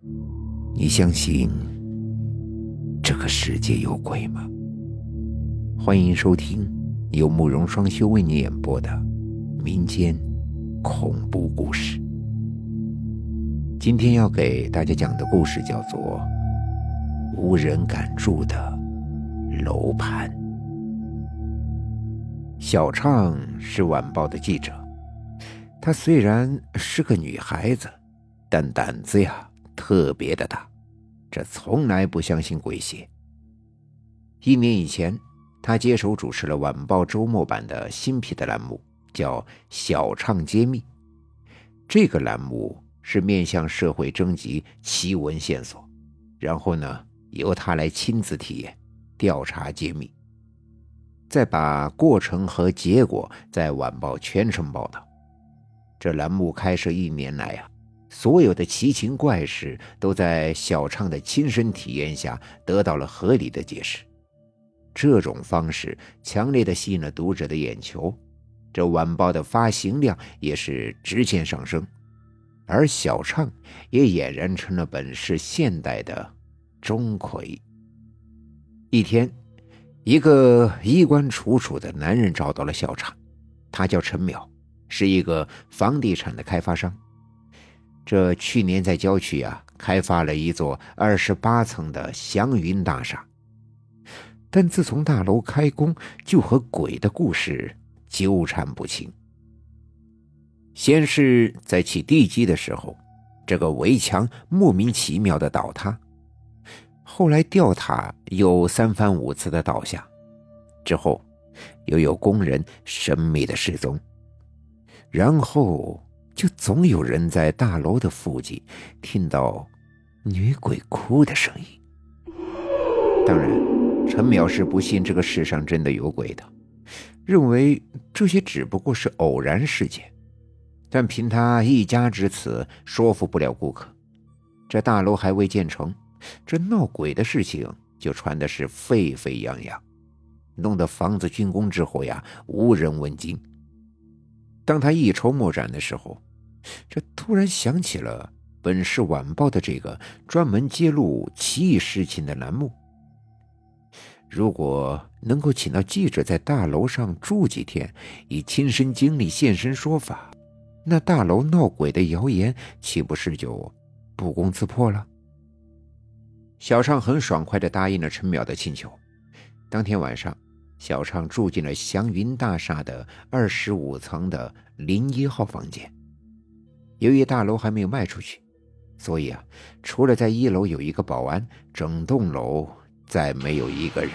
你相信这个世界有鬼吗？欢迎收听由慕容双修为你演播的民间恐怖故事。今天要给大家讲的故事叫做《无人敢住的楼盘》。小畅是晚报的记者，她虽然是个女孩子，但胆子呀特别的大，这从来不相信鬼邪。一年以前，他接手主持了晚报周末版的新辟的栏目，叫《小畅揭秘》。这个栏目是面向社会征集奇闻线索，然后呢由他来亲自体验、调查、揭秘。再把过程和结果在晚报全程报道。这栏目开设一年来啊，所有的奇情怪事都在小畅的亲身体验下得到了合理的解释。这种方式强烈的吸引了读者的眼球，这晚报的发行量也是直线上升，而小畅也俨然成了本市现代的钟馗。一天。一个衣冠楚楚的男人找到了小畅，他叫陈淼，是一个房地产的开发商。这去年在郊区啊开发了一座二十八层的祥云大厦，但自从大楼开工，就和鬼的故事纠缠不清。先是在起地基的时候，这个围墙莫名其妙的倒塌。后来吊塔又三番五次的倒下，之后又有工人神秘的失踪，然后就总有人在大楼的附近听到女鬼哭的声音。当然，陈淼是不信这个世上真的有鬼的，认为这些只不过是偶然事件。但凭他一家之词，说服不了顾客。这大楼还未建成。这闹鬼的事情就传的是沸沸扬扬，弄得房子竣工之后呀，无人问津。当他一筹莫展的时候，这突然想起了本市晚报的这个专门揭露奇异事情的栏目。如果能够请到记者在大楼上住几天，以亲身经历现身说法，那大楼闹鬼的谣言岂不是就不攻自破了？小畅很爽快地答应了陈淼的请求。当天晚上，小畅住进了祥云大厦的二十五层的零一号房间。由于大楼还没有卖出去，所以啊，除了在一楼有一个保安，整栋楼再没有一个人。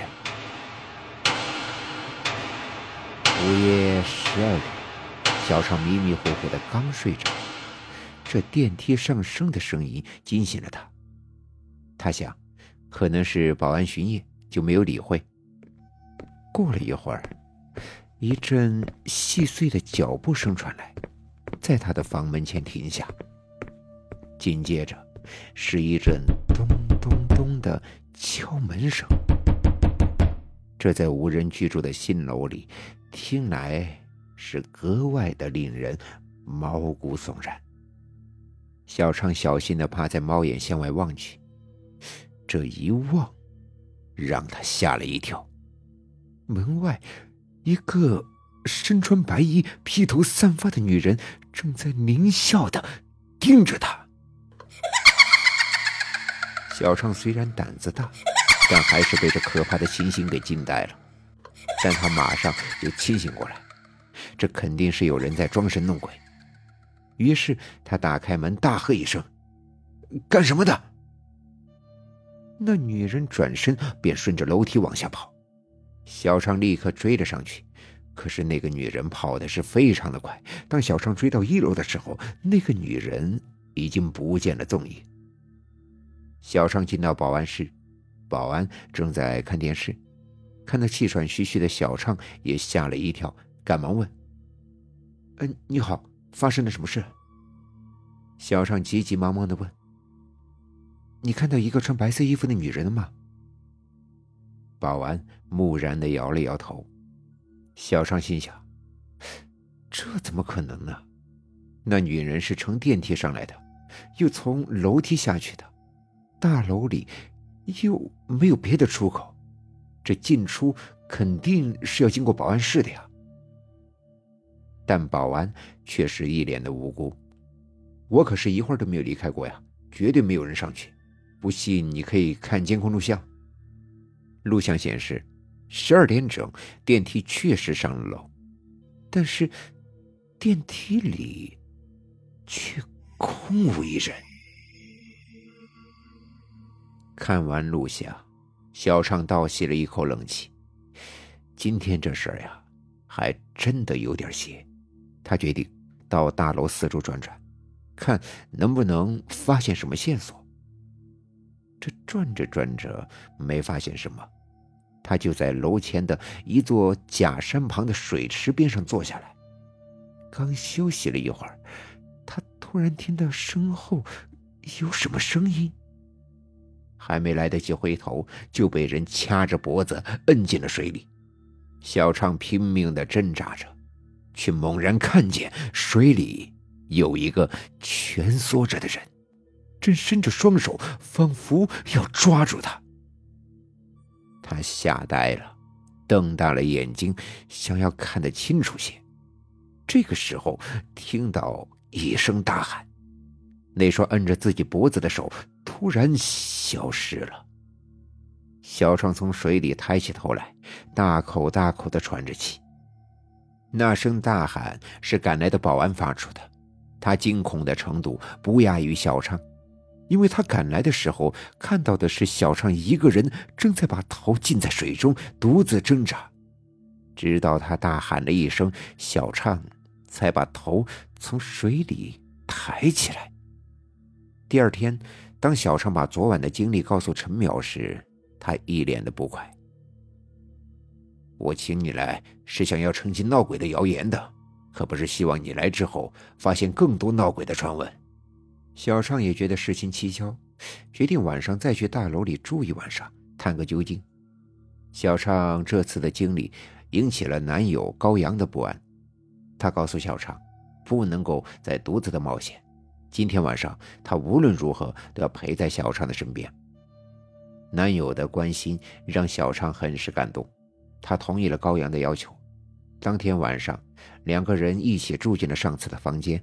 午夜十二点，小畅迷迷糊糊的刚睡着，这电梯上升的声音惊醒了他。他想，可能是保安巡夜，就没有理会。过了一会儿，一阵细碎的脚步声传来，在他的房门前停下。紧接着，是一阵咚咚咚的敲门声。这在无人居住的新楼里，听来是格外的令人毛骨悚然。小畅小心的趴在猫眼向外望去。这一望，让他吓了一跳。门外，一个身穿白衣、披头散发的女人正在狞笑的盯着他。小畅虽然胆子大，但还是被这可怕的情形给惊呆了。但他马上就清醒过来，这肯定是有人在装神弄鬼。于是他打开门，大喝一声：“干什么的？”那女人转身便顺着楼梯往下跑，小畅立刻追了上去。可是那个女人跑的是非常的快。当小畅追到一楼的时候，那个女人已经不见了踪影。小畅进到保安室，保安正在看电视，看到气喘吁吁的小畅，也吓了一跳，赶忙问：“嗯，你好，发生了什么事？”小畅急急忙忙的问。你看到一个穿白色衣服的女人了吗？保安木然的摇了摇头。小畅心想：这怎么可能呢？那女人是乘电梯上来的，又从楼梯下去的，大楼里又没有别的出口，这进出肯定是要经过保安室的呀。但保安却是一脸的无辜。我可是一会儿都没有离开过呀，绝对没有人上去。不信你可以看监控录像。录像显示，十二点整电梯确实上了楼，但是电梯里却空无一人。看完录像，小畅倒吸了一口冷气。今天这事儿呀，还真的有点邪。他决定到大楼四处转转，看能不能发现什么线索。这转着转着没发现什么，他就在楼前的一座假山旁的水池边上坐下来。刚休息了一会儿，他突然听到身后有什么声音。还没来得及回头，就被人掐着脖子摁进了水里。小畅拼命的挣扎着。却猛然看见水里有一个蜷缩着的人，正伸着双手，仿佛要抓住他。他吓呆了，瞪大了眼睛，想要看得清楚些。这个时候，听到一声大喊，那双摁着自己脖子的手突然消失了。小创从水里抬起头来，大口大口的喘着气。那声大喊是赶来的保安发出的，他惊恐的程度不亚于小畅，因为他赶来的时候看到的是小畅一个人正在把头浸在水中独自挣扎，直到他大喊了一声，小畅才把头从水里抬起来。第二天，当小畅把昨晚的经历告诉陈淼时，他一脸的不快。我请你来是想要澄清闹鬼的谣言的，可不是希望你来之后发现更多闹鬼的传闻。小畅也觉得事情蹊跷，决定晚上再去大楼里住一晚上，探个究竟。小畅这次的经历引起了男友高阳的不安，他告诉小畅，不能够再独自的冒险，今天晚上他无论如何都要陪在小畅的身边。男友的关心让小畅很是感动。他同意了高阳的要求。当天晚上，两个人一起住进了上次的房间。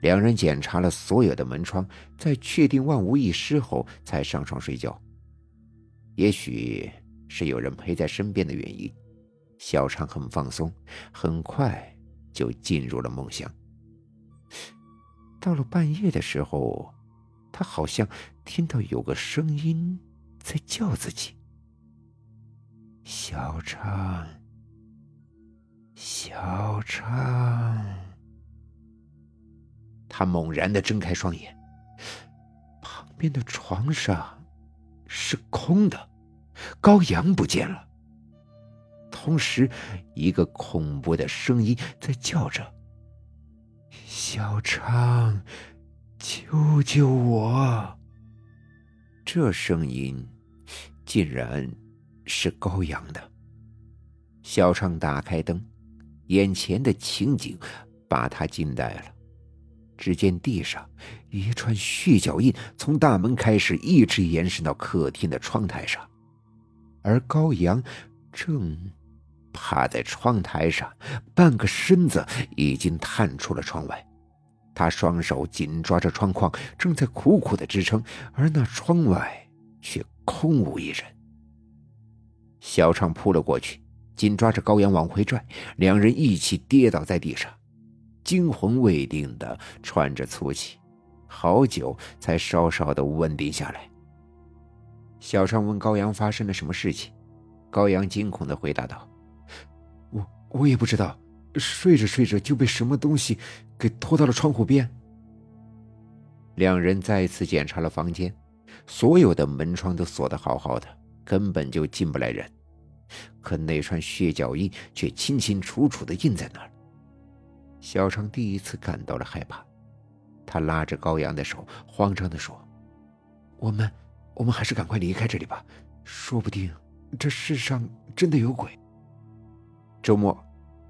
两人检查了所有的门窗，在确定万无一失后，才上床睡觉。也许是有人陪在身边的原因，小畅很放松，很快就进入了梦乡。到了半夜的时候，他好像听到有个声音在叫自己。小畅，小畅。他猛然的睁开双眼，旁边的床上是空的，高阳不见了。同时，一个恐怖的声音在叫着：“小畅，救救我！”这声音竟然……是高阳的。小畅打开灯，眼前的情景把他惊呆了。只见地上一串血脚印从大门开始，一直延伸到客厅的窗台上，而高阳正趴在窗台上，半个身子已经探出了窗外。他双手紧抓着窗框，正在苦苦的支撑，而那窗外却空无一人。小畅扑了过去，紧抓着高阳往回拽，两人一起跌倒在地上，惊魂未定的喘着粗气，好久才稍稍的稳定下来。小畅问高阳发生了什么事情，高阳惊恐的回答道：“我我也不知道，睡着睡着就被什么东西给拖到了窗户边。”两人再次检查了房间，所有的门窗都锁得好好的。根本就进不来人，可那串血脚印却清清楚楚的印在那儿。小昌第一次感到了害怕，他拉着高阳的手，慌张的说：“我们，我们还是赶快离开这里吧，说不定这世上真的有鬼。”周末，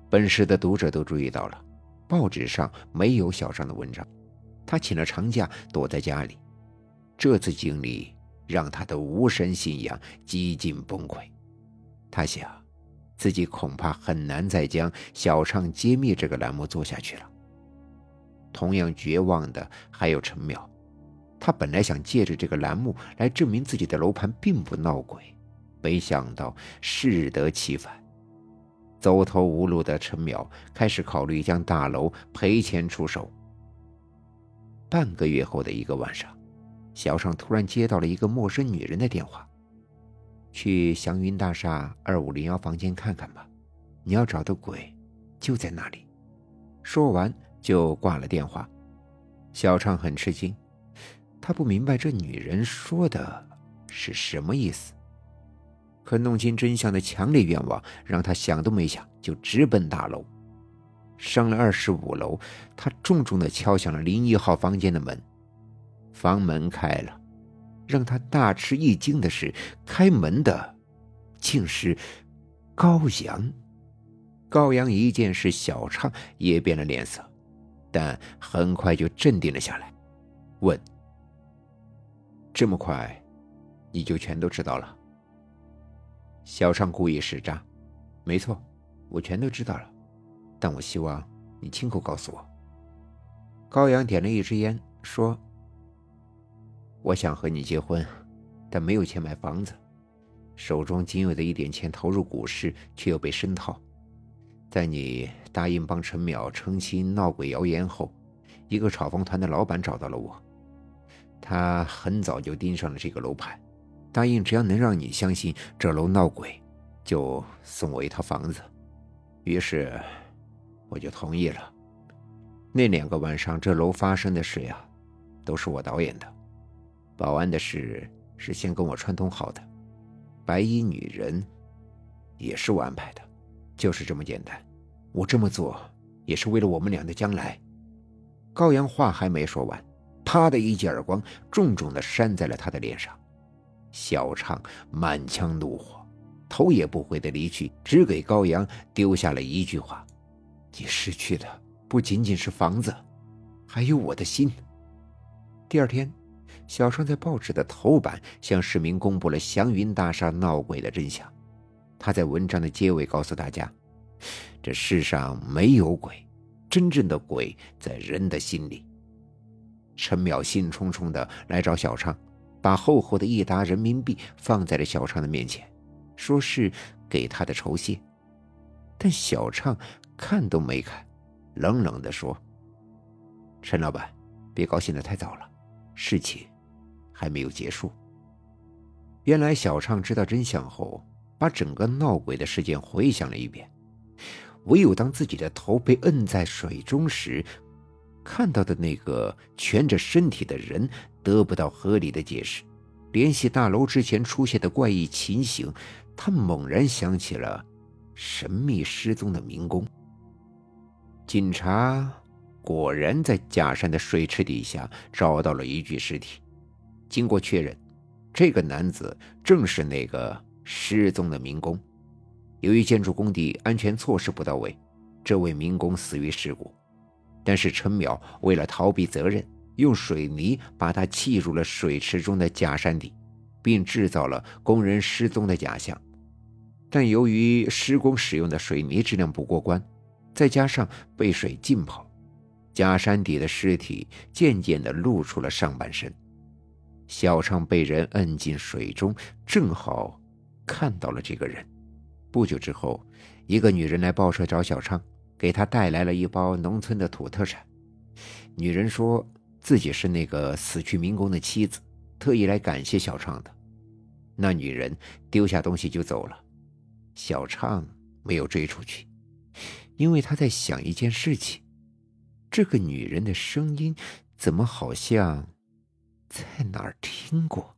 本市的读者都注意到了，报纸上没有小张的文章，他请了长假躲在家里。这次经历。让他的无神信仰几近崩溃。他想，自己恐怕很难再将小唱揭秘这个栏目做下去了。同样绝望的还有陈淼，他本来想借着这个栏目来证明自己的楼盘并不闹鬼，没想到适得其反。走投无路的陈淼开始考虑将大楼赔钱出手。半个月后的一个晚上，小尚突然接到了一个陌生女人的电话：“去祥云大厦二五零幺房间看看吧，你要找的鬼就在那里。”说完就挂了电话。小畅很吃惊，他不明白这女人说的是什么意思。可弄清真相的强烈愿望让他想都没想就直奔大楼。上了二十五楼，他重重的敲响了零一号房间的门。房门开了，让他大吃一惊的是，开门的竟是高阳。高阳一见是小畅，也变了脸色，但很快就镇定了下来，问：“这么快，你就全都知道了？”小畅故意使诈：“没错，我全都知道了，但我希望你亲口告诉我。”高阳点了一支烟，说：“我想和你结婚，但没有钱买房子，手中仅有的一点钱投入股市，却又被深套。在你答应帮陈淼澄清闹鬼谣言后，一个炒房团的老板找到了我，他很早就盯上了这个楼盘。”答应只要能让你相信这楼闹鬼，就送我一套房子。于是我就同意了。那两个晚上这楼发生的事呀，都是我导演的。保安的事是先跟我串通好的，白衣女人也是我安排的，就是这么简单。我这么做也是为了我们俩的将来。高阳话还没说完，啪的一记耳光重重的扇在了他的脸上。小畅满腔怒火，头也不回的离去，只给高阳丢下了一句话：“你失去的不仅仅是房子，还有我的心。”第二天，小畅在报纸的头版向市民公布了祥云大厦闹鬼的真相。他在文章的结尾告诉大家：“这世上没有鬼，真正的鬼在人的心里。”陈淼兴冲冲的来找小畅。把厚厚的一沓人民币放在了小畅的面前，说是给他的酬谢。但小畅看都没看，冷冷地说：“陈老板，别高兴得太早了，事情还没有结束。”原来小畅知道真相后，把整个闹鬼的事件回想了一遍。唯有当自己的头被摁在水中时，看到的那个蜷着身体的人得不到合理的解释，联系大楼之前出现的怪异情形，他猛然想起了神秘失踪的民工。警察果然在假山的水池底下找到了一具尸体，经过确认，这个男子正是那个失踪的民工。由于建筑工地安全措施不到位，这位民工死于事故。但是陈淼为了逃避责任，用水泥把他砌入了水池中的假山底，并制造了工人失踪的假象。但由于施工使用的水泥质量不过关，再加上被水浸泡，假山底的尸体渐渐地露出了上半身。小畅被人摁进水中，正好看到了这个人。不久之后，一个女人来报社找小畅。给他带来了一包农村的土特产。女人说自己是那个死去民工的妻子，特意来感谢小畅的。那女人丢下东西就走了。小畅没有追出去，因为他在想一件事情：这个女人的声音怎么好像在哪儿听过？